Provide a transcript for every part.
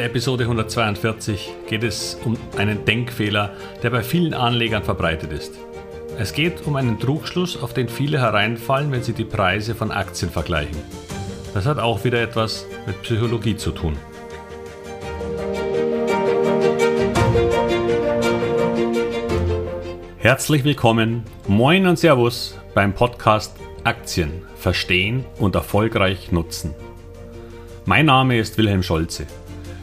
der Episode 142 geht es um einen Denkfehler, der bei vielen Anlegern verbreitet ist. Es geht um einen Trugschluss, auf den viele hereinfallen, wenn sie die Preise von Aktien vergleichen. Das hat auch wieder etwas mit Psychologie zu tun. Herzlich willkommen, moin und Servus beim Podcast Aktien verstehen und erfolgreich nutzen. Mein Name ist Wilhelm Scholze.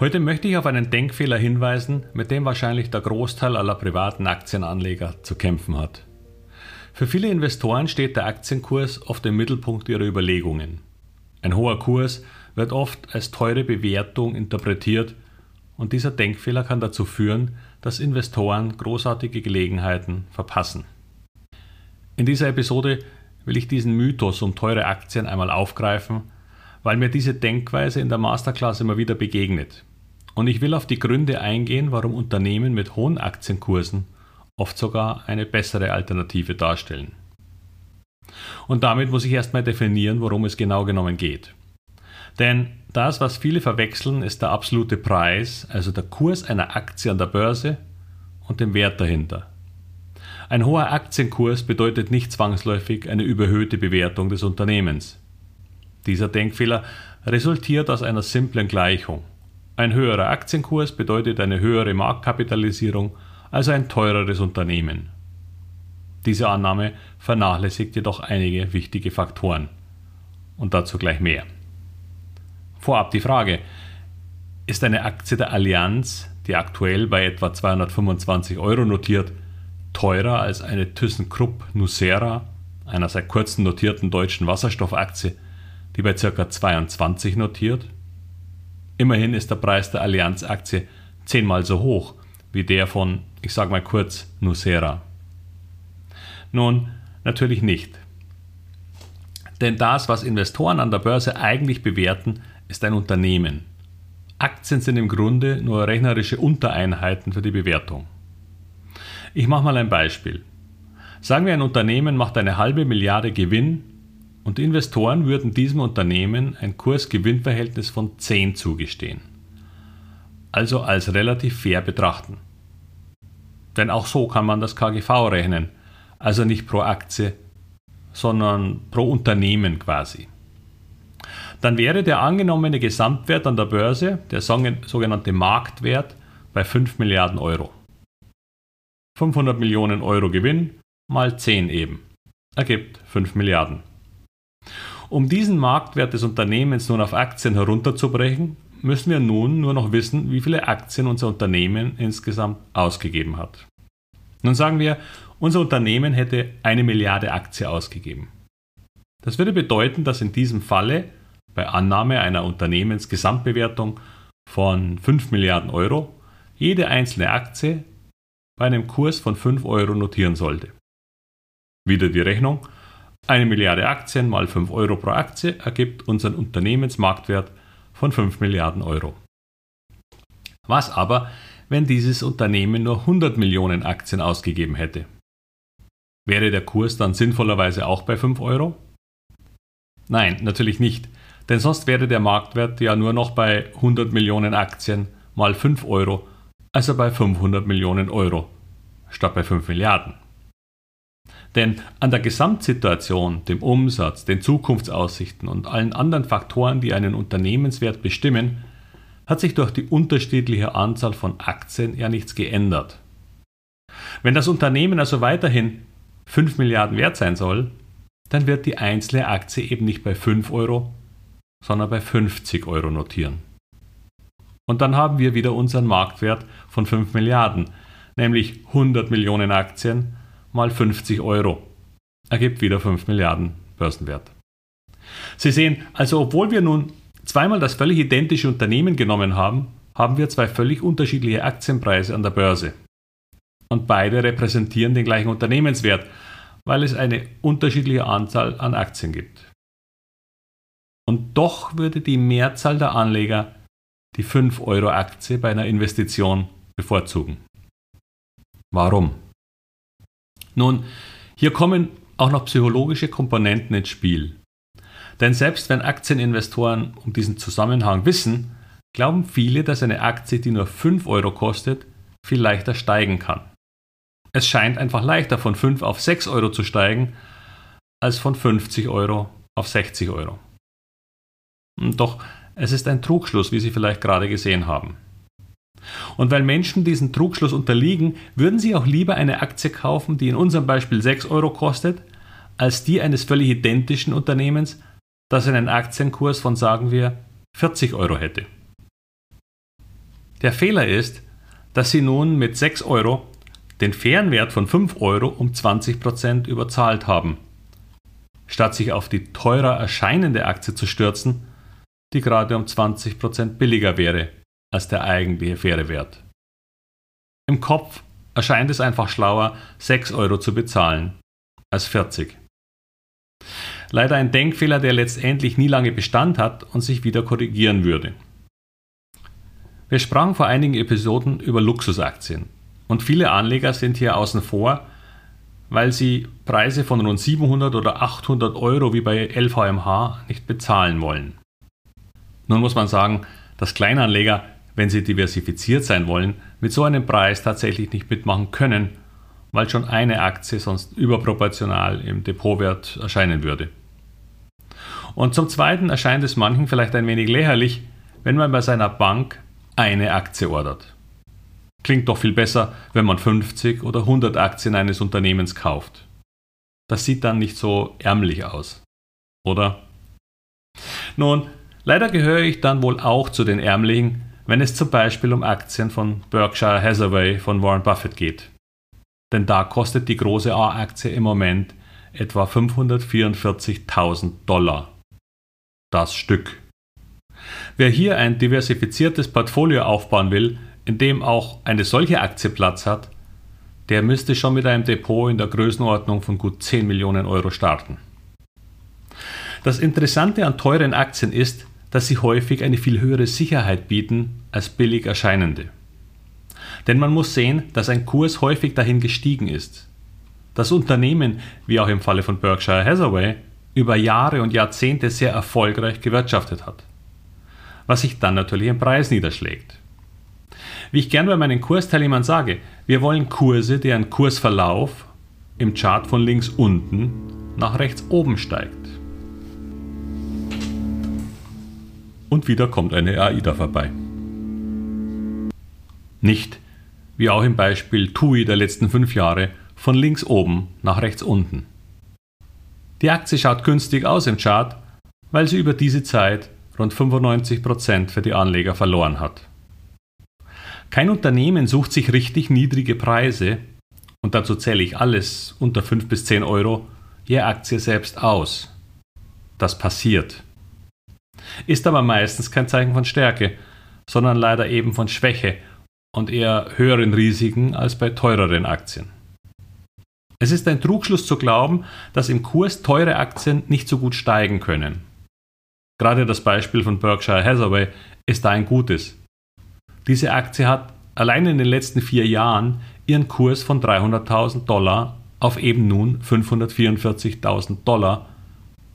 Heute möchte ich auf einen Denkfehler hinweisen, mit dem wahrscheinlich der Großteil aller privaten Aktienanleger zu kämpfen hat. Für viele Investoren steht der Aktienkurs oft im Mittelpunkt ihrer Überlegungen. Ein hoher Kurs wird oft als teure Bewertung interpretiert und dieser Denkfehler kann dazu führen, dass Investoren großartige Gelegenheiten verpassen. In dieser Episode will ich diesen Mythos um teure Aktien einmal aufgreifen, weil mir diese Denkweise in der Masterclass immer wieder begegnet. Und ich will auf die Gründe eingehen, warum Unternehmen mit hohen Aktienkursen oft sogar eine bessere Alternative darstellen. Und damit muss ich erstmal definieren, worum es genau genommen geht. Denn das, was viele verwechseln, ist der absolute Preis, also der Kurs einer Aktie an der Börse und dem Wert dahinter. Ein hoher Aktienkurs bedeutet nicht zwangsläufig eine überhöhte Bewertung des Unternehmens. Dieser Denkfehler resultiert aus einer simplen Gleichung. Ein höherer Aktienkurs bedeutet eine höhere Marktkapitalisierung, also ein teureres Unternehmen. Diese Annahme vernachlässigt jedoch einige wichtige Faktoren. Und dazu gleich mehr. Vorab die Frage, ist eine Aktie der Allianz, die aktuell bei etwa 225 Euro notiert, teurer als eine ThyssenKrupp Nucera, einer seit kurzem notierten deutschen Wasserstoffaktie, die bei ca. 22 notiert? Immerhin ist der Preis der Allianz-Aktie zehnmal so hoch wie der von, ich sage mal kurz, Nucera. Nun, natürlich nicht. Denn das, was Investoren an der Börse eigentlich bewerten, ist ein Unternehmen. Aktien sind im Grunde nur rechnerische Untereinheiten für die Bewertung. Ich mache mal ein Beispiel. Sagen wir, ein Unternehmen macht eine halbe Milliarde Gewinn und Investoren würden diesem Unternehmen ein Kurs-Gewinn-Verhältnis von 10 zugestehen. Also als relativ fair betrachten. Denn auch so kann man das KGV rechnen, also nicht pro Aktie, sondern pro Unternehmen quasi. Dann wäre der angenommene Gesamtwert an der Börse, der sogenannte Marktwert, bei 5 Milliarden Euro. 500 Millionen Euro Gewinn mal 10 eben ergibt 5 Milliarden. Um diesen Marktwert des Unternehmens nun auf Aktien herunterzubrechen, müssen wir nun nur noch wissen, wie viele Aktien unser Unternehmen insgesamt ausgegeben hat. Nun sagen wir, unser Unternehmen hätte eine Milliarde Aktie ausgegeben. Das würde bedeuten, dass in diesem Falle bei Annahme einer Unternehmensgesamtbewertung von 5 Milliarden Euro jede einzelne Aktie bei einem Kurs von 5 Euro notieren sollte. Wieder die Rechnung. Eine Milliarde Aktien mal 5 Euro pro Aktie ergibt unseren Unternehmensmarktwert von 5 Milliarden Euro. Was aber, wenn dieses Unternehmen nur 100 Millionen Aktien ausgegeben hätte? Wäre der Kurs dann sinnvollerweise auch bei 5 Euro? Nein, natürlich nicht, denn sonst wäre der Marktwert ja nur noch bei 100 Millionen Aktien mal 5 Euro, also bei 500 Millionen Euro, statt bei 5 Milliarden. Denn an der Gesamtsituation, dem Umsatz, den Zukunftsaussichten und allen anderen Faktoren, die einen Unternehmenswert bestimmen, hat sich durch die unterschiedliche Anzahl von Aktien ja nichts geändert. Wenn das Unternehmen also weiterhin 5 Milliarden wert sein soll, dann wird die einzelne Aktie eben nicht bei 5 Euro, sondern bei 50 Euro notieren. Und dann haben wir wieder unseren Marktwert von 5 Milliarden, nämlich 100 Millionen Aktien mal 50 Euro. Ergibt wieder 5 Milliarden Börsenwert. Sie sehen, also obwohl wir nun zweimal das völlig identische Unternehmen genommen haben, haben wir zwei völlig unterschiedliche Aktienpreise an der Börse. und beide repräsentieren den gleichen Unternehmenswert, weil es eine unterschiedliche Anzahl an Aktien gibt. Und doch würde die Mehrzahl der Anleger die 5-Euro-Aktie bei einer Investition bevorzugen. Warum? Nun, hier kommen auch noch psychologische Komponenten ins Spiel. Denn selbst wenn Aktieninvestoren um diesen Zusammenhang wissen, glauben viele, dass eine Aktie, die nur 5 Euro kostet, viel leichter steigen kann. Es scheint einfach leichter von 5 auf 6 Euro zu steigen, als von 50 Euro auf 60 Euro. Doch es ist ein Trugschluss, wie Sie vielleicht gerade gesehen haben. Und weil Menschen diesen Trugschluss unterliegen, würden sie auch lieber eine Aktie kaufen, die in unserem Beispiel 6 Euro kostet, als die eines völlig identischen Unternehmens, das einen Aktienkurs von, sagen wir, 40 Euro hätte. Der Fehler ist, dass sie nun mit 6 Euro den fairen Wert von 5 Euro um 20% überzahlt haben, statt sich auf die teurer erscheinende Aktie zu stürzen, die gerade um 20% billiger wäre als der eigentliche faire Wert. Im Kopf erscheint es einfach schlauer, 6 Euro zu bezahlen als 40. Leider ein Denkfehler, der letztendlich nie lange Bestand hat und sich wieder korrigieren würde. Wir sprachen vor einigen Episoden über Luxusaktien und viele Anleger sind hier außen vor, weil sie Preise von rund 700 oder 800 Euro wie bei LVMH nicht bezahlen wollen. Nun muss man sagen, dass Kleinanleger, wenn sie diversifiziert sein wollen, mit so einem Preis tatsächlich nicht mitmachen können, weil schon eine Aktie sonst überproportional im Depotwert erscheinen würde. Und zum Zweiten erscheint es manchen vielleicht ein wenig lächerlich, wenn man bei seiner Bank eine Aktie ordert. Klingt doch viel besser, wenn man 50 oder 100 Aktien eines Unternehmens kauft. Das sieht dann nicht so ärmlich aus, oder? Nun, leider gehöre ich dann wohl auch zu den Ärmlichen, wenn es zum Beispiel um Aktien von Berkshire Hathaway von Warren Buffett geht. Denn da kostet die große A-Aktie im Moment etwa 544.000 Dollar. Das Stück. Wer hier ein diversifiziertes Portfolio aufbauen will, in dem auch eine solche Aktie Platz hat, der müsste schon mit einem Depot in der Größenordnung von gut 10 Millionen Euro starten. Das Interessante an teuren Aktien ist, dass sie häufig eine viel höhere Sicherheit bieten als billig erscheinende. Denn man muss sehen, dass ein Kurs häufig dahin gestiegen ist. Das Unternehmen, wie auch im Falle von Berkshire Hathaway, über Jahre und Jahrzehnte sehr erfolgreich gewirtschaftet hat was sich dann natürlich im Preis niederschlägt. Wie ich gern bei meinen Kursteilnehmern sage, wir wollen Kurse, deren Kursverlauf im Chart von links unten nach rechts oben steigt. Und wieder kommt eine AIDA vorbei. Nicht, wie auch im Beispiel TUI der letzten fünf Jahre, von links oben nach rechts unten. Die Aktie schaut günstig aus im Chart, weil sie über diese Zeit rund 95 Prozent für die Anleger verloren hat. Kein Unternehmen sucht sich richtig niedrige Preise, und dazu zähle ich alles unter 5 bis 10 Euro, je Aktie selbst aus. Das passiert. Ist aber meistens kein Zeichen von Stärke, sondern leider eben von Schwäche und eher höheren Risiken als bei teureren Aktien. Es ist ein Trugschluss zu glauben, dass im Kurs teure Aktien nicht so gut steigen können. Gerade das Beispiel von Berkshire Hathaway ist da ein gutes. Diese Aktie hat allein in den letzten vier Jahren ihren Kurs von 300.000 Dollar auf eben nun 544.000 Dollar,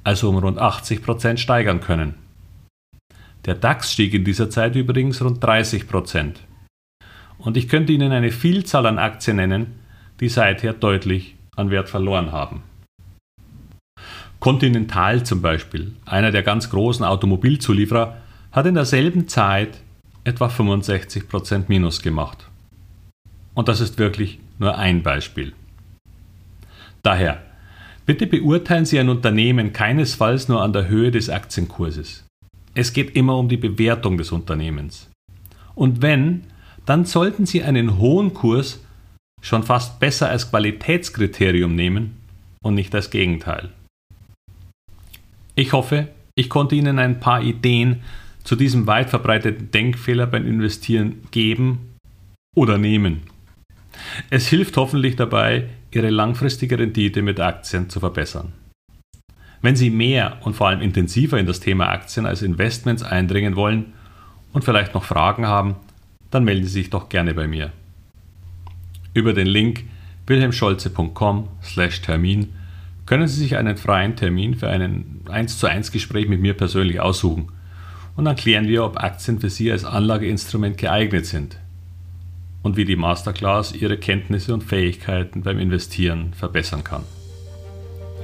also um rund 80 Prozent steigern können. Der DAX stieg in dieser Zeit übrigens rund 30 Prozent. Und ich könnte Ihnen eine Vielzahl an Aktien nennen, die seither deutlich an Wert verloren haben. Continental zum Beispiel, einer der ganz großen Automobilzulieferer, hat in derselben Zeit etwa 65% Minus gemacht. Und das ist wirklich nur ein Beispiel. Daher, bitte beurteilen Sie ein Unternehmen keinesfalls nur an der Höhe des Aktienkurses. Es geht immer um die Bewertung des Unternehmens. Und wenn, dann sollten Sie einen hohen Kurs schon fast besser als Qualitätskriterium nehmen und nicht als Gegenteil. Ich hoffe, ich konnte Ihnen ein paar Ideen zu diesem weit verbreiteten Denkfehler beim Investieren geben oder nehmen. Es hilft hoffentlich dabei, Ihre langfristige Rendite mit Aktien zu verbessern. Wenn Sie mehr und vor allem intensiver in das Thema Aktien als Investments eindringen wollen und vielleicht noch Fragen haben, dann melden Sie sich doch gerne bei mir. Über den Link wilhelmscholze.com/termin können Sie sich einen freien Termin für ein 1 zu 1 Gespräch mit mir persönlich aussuchen und dann klären wir, ob Aktien für Sie als Anlageinstrument geeignet sind und wie die Masterclass Ihre Kenntnisse und Fähigkeiten beim Investieren verbessern kann.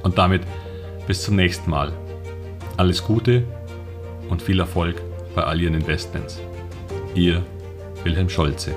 Und damit bis zum nächsten Mal. Alles Gute und viel Erfolg bei all Ihren Investments. Ihr Wilhelm Scholze.